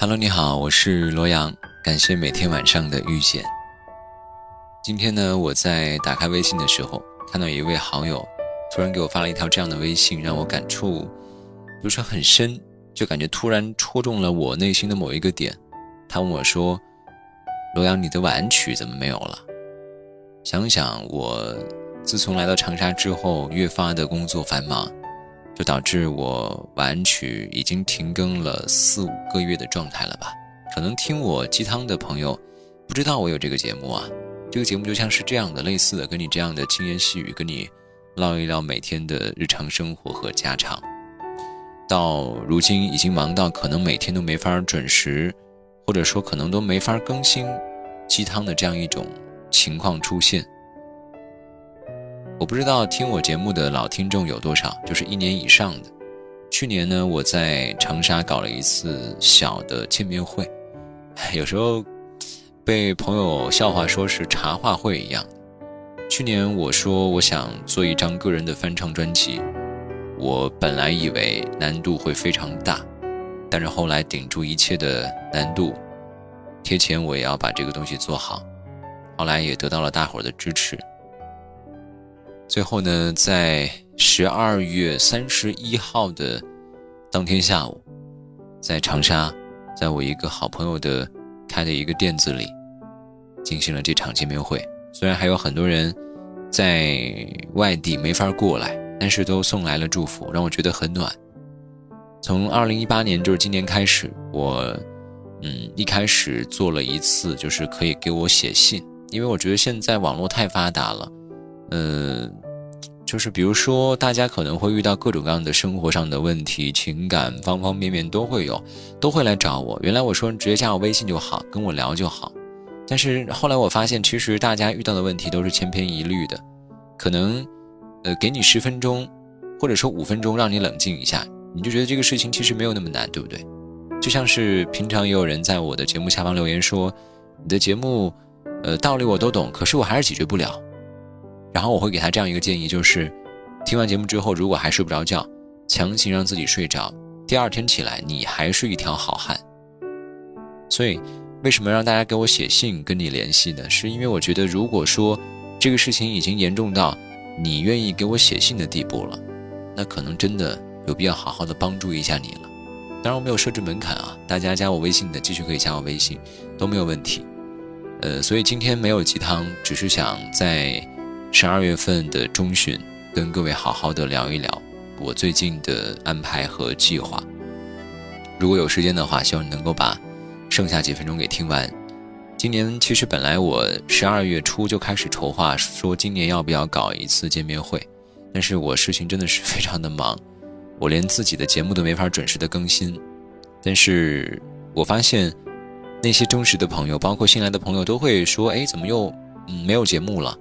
Hello，你好，我是罗阳，感谢每天晚上的遇见。今天呢，我在打开微信的时候，看到一位好友突然给我发了一条这样的微信，让我感触不是很深，就感觉突然戳中了我内心的某一个点。他问我说：“罗阳，你的晚安曲怎么没有了？”想想我自从来到长沙之后，越发的工作繁忙。就导致我晚曲已经停更了四五个月的状态了吧？可能听我鸡汤的朋友不知道我有这个节目啊。这个节目就像是这样的，类似的，跟你这样的轻言细语，跟你唠一唠每天的日常生活和家常。到如今已经忙到可能每天都没法准时，或者说可能都没法更新鸡汤的这样一种情况出现。我不知道听我节目的老听众有多少，就是一年以上的。去年呢，我在长沙搞了一次小的见面会，有时候被朋友笑话说是茶话会一样。去年我说我想做一张个人的翻唱专辑，我本来以为难度会非常大，但是后来顶住一切的难度，贴钱我也要把这个东西做好。后来也得到了大伙儿的支持。最后呢，在十二月三十一号的当天下午，在长沙，在我一个好朋友的开的一个店子里，进行了这场见面会。虽然还有很多人在外地没法过来，但是都送来了祝福，让我觉得很暖。从二零一八年，就是今年开始，我嗯一开始做了一次，就是可以给我写信，因为我觉得现在网络太发达了。嗯，就是比如说，大家可能会遇到各种各样的生活上的问题，情感方方面面都会有，都会来找我。原来我说你直接加我微信就好，跟我聊就好。但是后来我发现，其实大家遇到的问题都是千篇一律的。可能，呃，给你十分钟，或者说五分钟，让你冷静一下，你就觉得这个事情其实没有那么难，对不对？就像是平常也有人在我的节目下方留言说，你的节目，呃，道理我都懂，可是我还是解决不了。然后我会给他这样一个建议，就是听完节目之后，如果还睡不着觉，强行让自己睡着，第二天起来你还是一条好汉。所以，为什么让大家给我写信跟你联系呢？是因为我觉得，如果说这个事情已经严重到你愿意给我写信的地步了，那可能真的有必要好好的帮助一下你了。当然我没有设置门槛啊，大家加我微信的继续可以加我微信，都没有问题。呃，所以今天没有鸡汤，只是想在。十二月份的中旬，跟各位好好的聊一聊我最近的安排和计划。如果有时间的话，希望你能够把剩下几分钟给听完。今年其实本来我十二月初就开始筹划，说今年要不要搞一次见面会，但是我事情真的是非常的忙，我连自己的节目都没法准时的更新。但是我发现那些忠实的朋友，包括新来的朋友，都会说：“哎，怎么又嗯没有节目了？”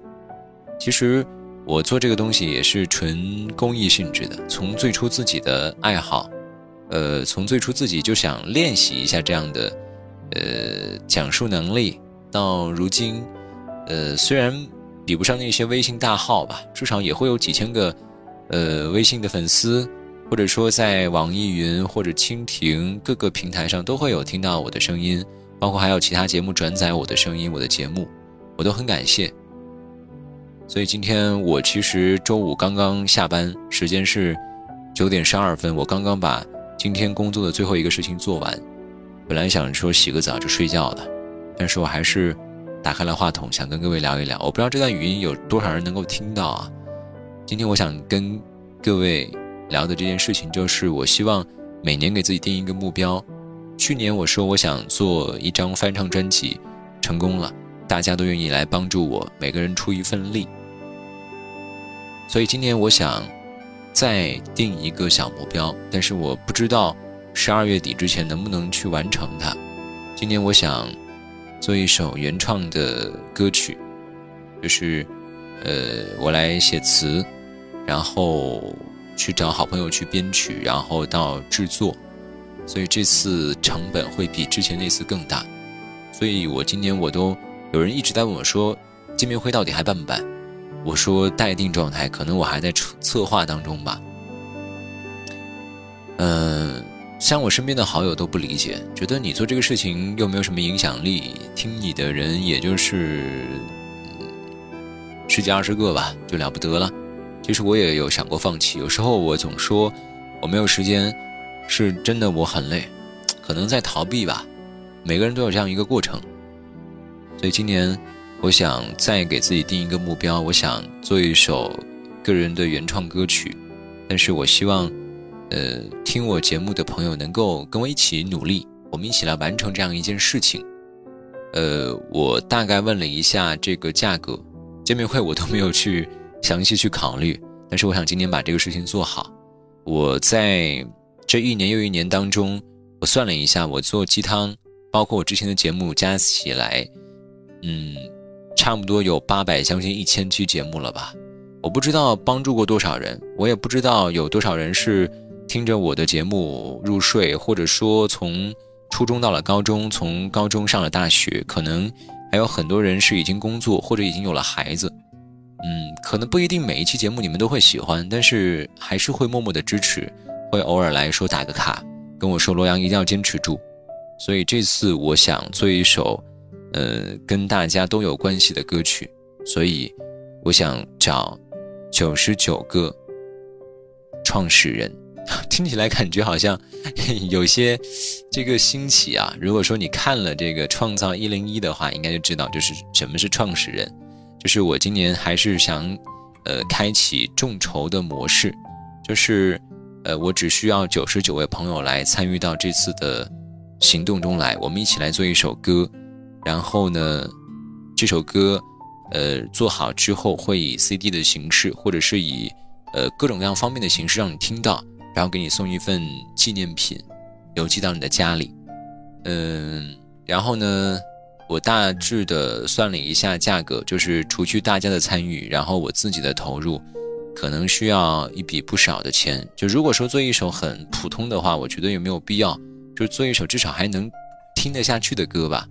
其实我做这个东西也是纯公益性质的。从最初自己的爱好，呃，从最初自己就想练习一下这样的，呃，讲述能力，到如今，呃，虽然比不上那些微信大号吧，至少也会有几千个，呃，微信的粉丝，或者说在网易云或者蜻蜓各个平台上都会有听到我的声音，包括还有其他节目转载我的声音，我的节目，我都很感谢。所以今天我其实周五刚刚下班，时间是九点十二分。我刚刚把今天工作的最后一个事情做完，本来想说洗个澡就睡觉的，但是我还是打开了话筒，想跟各位聊一聊。我不知道这段语音有多少人能够听到啊？今天我想跟各位聊的这件事情，就是我希望每年给自己定一个目标。去年我说我想做一张翻唱专辑，成功了，大家都愿意来帮助我，每个人出一份力。所以今年我想再定一个小目标，但是我不知道十二月底之前能不能去完成它。今年我想做一首原创的歌曲，就是呃我来写词，然后去找好朋友去编曲，然后到制作。所以这次成本会比之前那次更大。所以我今年我都有人一直在问我说，见面会到底还办不办？我说待定状态，可能我还在策策划当中吧。嗯，像我身边的好友都不理解，觉得你做这个事情又没有什么影响力，听你的人也就是十几二十个吧，就了不得了。其实我也有想过放弃，有时候我总说我没有时间，是真的我很累，可能在逃避吧。每个人都有这样一个过程，所以今年我想再给自己定一个目标，我想做一首个人的原创歌曲，但是我希望。呃，听我节目的朋友能够跟我一起努力，我们一起来完成这样一件事情。呃，我大概问了一下这个价格，见面会我都没有去详细去考虑，但是我想今年把这个事情做好。我在这一年又一年当中，我算了一下，我做鸡汤，包括我之前的节目加起来，嗯，差不多有八百将近一千期节目了吧？我不知道帮助过多少人，我也不知道有多少人是。听着我的节目入睡，或者说从初中到了高中，从高中上了大学，可能还有很多人是已经工作或者已经有了孩子。嗯，可能不一定每一期节目你们都会喜欢，但是还是会默默的支持，会偶尔来说打个卡，跟我说罗阳一定要坚持住。所以这次我想做一首，呃，跟大家都有关系的歌曲，所以我想找九十九个创始人。听起来感觉好像 有些这个新奇啊！如果说你看了这个《创造一零一》的话，应该就知道就是什么是创始人。就是我今年还是想，呃，开启众筹的模式，就是呃，我只需要九十九位朋友来参与到这次的行动中来，我们一起来做一首歌。然后呢，这首歌呃做好之后，会以 CD 的形式，或者是以呃各种各样方面的形式让你听到。然后给你送一份纪念品，邮寄到你的家里。嗯，然后呢，我大致的算了一下价格，就是除去大家的参与，然后我自己的投入，可能需要一笔不少的钱。就如果说做一首很普通的话，我觉得也没有必要，就做一首至少还能听得下去的歌吧。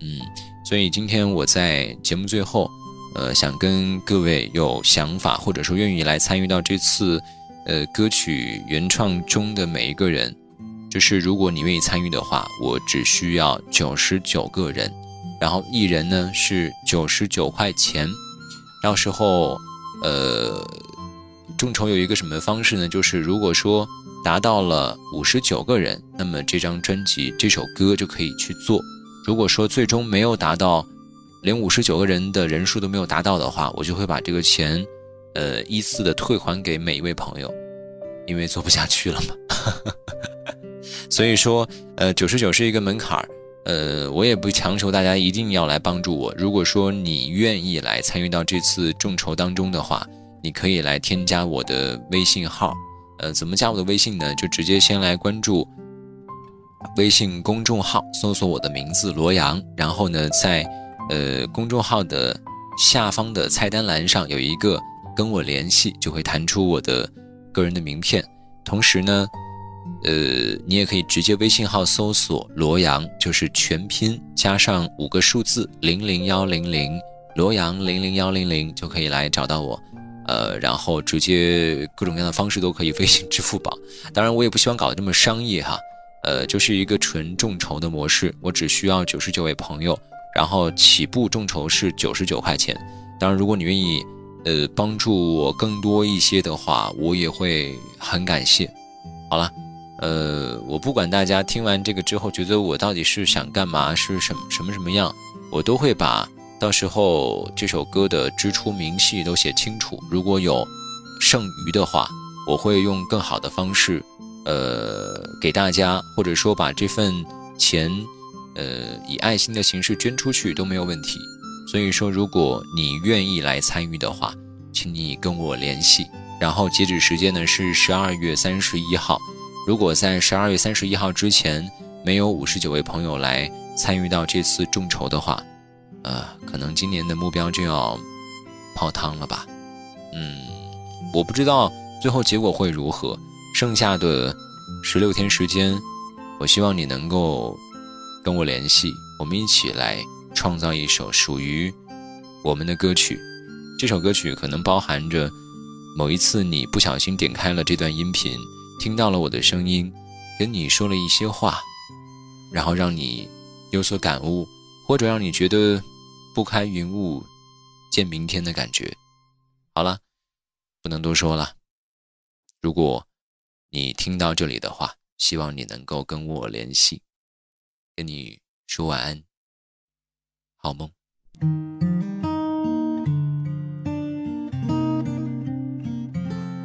嗯，所以今天我在节目最后，呃，想跟各位有想法或者说愿意来参与到这次。呃，歌曲原创中的每一个人，就是如果你愿意参与的话，我只需要九十九个人，然后一人呢是九十九块钱。到时候，呃，众筹有一个什么方式呢？就是如果说达到了五十九个人，那么这张专辑、这首歌就可以去做。如果说最终没有达到，连五十九个人的人数都没有达到的话，我就会把这个钱。呃，依次的退还给每一位朋友，因为做不下去了嘛。所以说，呃，九十九是一个门槛儿，呃，我也不强求大家一定要来帮助我。如果说你愿意来参与到这次众筹当中的话，你可以来添加我的微信号。呃，怎么加我的微信呢？就直接先来关注微信公众号，搜索我的名字罗阳，然后呢，在呃公众号的下方的菜单栏上有一个。跟我联系就会弹出我的个人的名片，同时呢，呃，你也可以直接微信号搜索罗阳，就是全拼加上五个数字零零幺零零，罗阳零零幺零零就可以来找到我，呃，然后直接各种各样的方式都可以，微信、支付宝。当然，我也不希望搞得这么商业哈，呃，就是一个纯众筹的模式，我只需要九十九位朋友，然后起步众筹是九十九块钱。当然，如果你愿意。呃，帮助我更多一些的话，我也会很感谢。好了，呃，我不管大家听完这个之后觉得我到底是想干嘛，是什什么什么样，我都会把到时候这首歌的支出明细都写清楚。如果有剩余的话，我会用更好的方式，呃，给大家，或者说把这份钱，呃，以爱心的形式捐出去都没有问题。所以说，如果你愿意来参与的话，请你跟我联系。然后截止时间呢是十二月三十一号。如果在十二月三十一号之前没有五十九位朋友来参与到这次众筹的话，呃，可能今年的目标就要泡汤了吧。嗯，我不知道最后结果会如何。剩下的十六天时间，我希望你能够跟我联系，我们一起来。创造一首属于我们的歌曲，这首歌曲可能包含着某一次你不小心点开了这段音频，听到了我的声音，跟你说了一些话，然后让你有所感悟，或者让你觉得不开云雾见明天的感觉。好了，不能多说了。如果你听到这里的话，希望你能够跟我联系，跟你说晚安，好梦。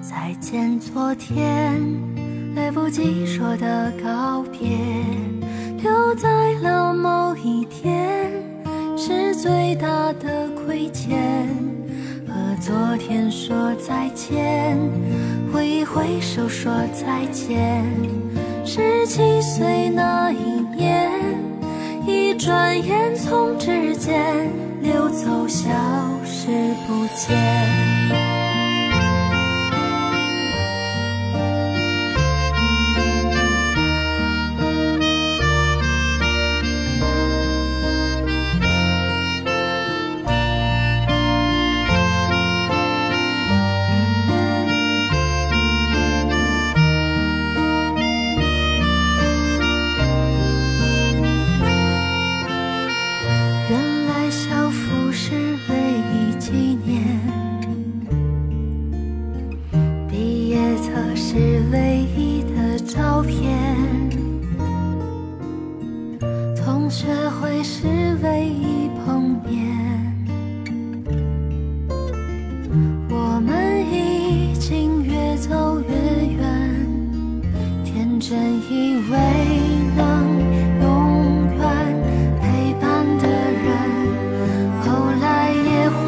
再见，昨天来不及说的告别，留在了某一天，是最大的亏欠。昨天说再见，挥一挥手说再见。十七岁那一年，一转眼从指间溜走，消失不见。课是唯一的照片。同学会是唯一碰面我们已经越走越远天真以为能永远陪伴的人后来也会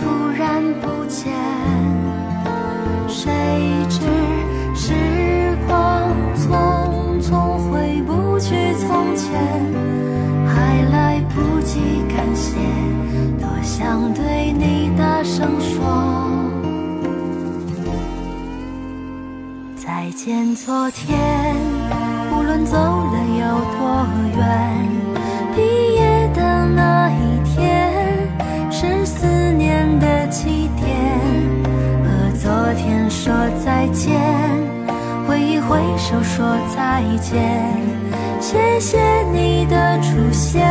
突然不见。见昨天，无论走了有多远，毕业的那一天是思念的起点。和昨天说再见，挥一挥手说再见。谢谢你的出现，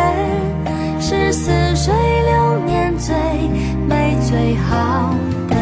是似水流年最美最好的。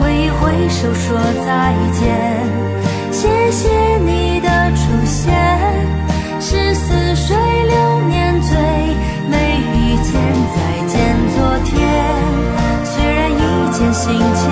挥一挥手说再见，谢谢你的出现，是似水流年最美遇见。再见昨天，虽然已渐行渐